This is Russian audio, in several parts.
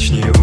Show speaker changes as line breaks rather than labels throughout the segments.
удачнее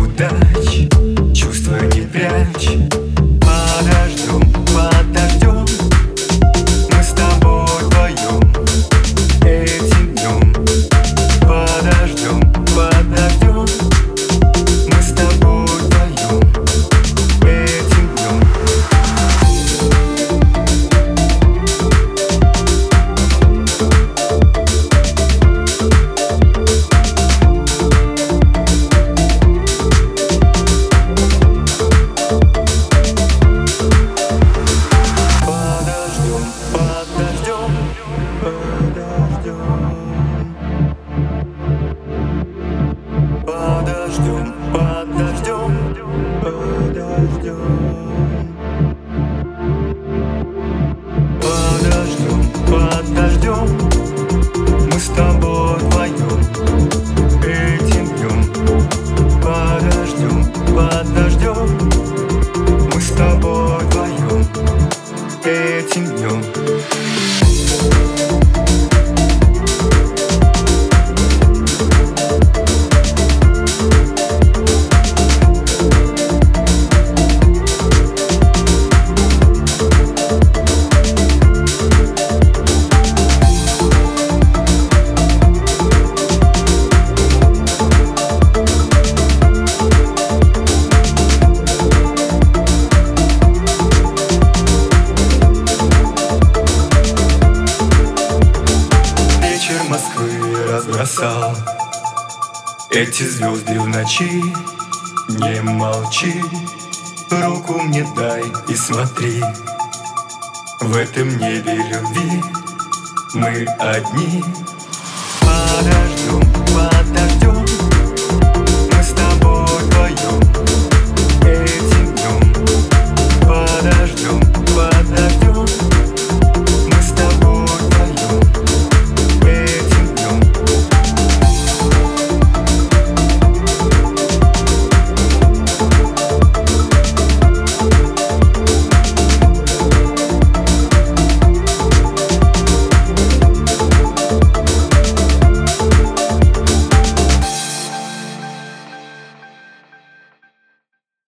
down. разбросал. Эти звезды в ночи Не молчи, руку мне дай и смотри. В этом небе любви мы одни. Подожду, подожду.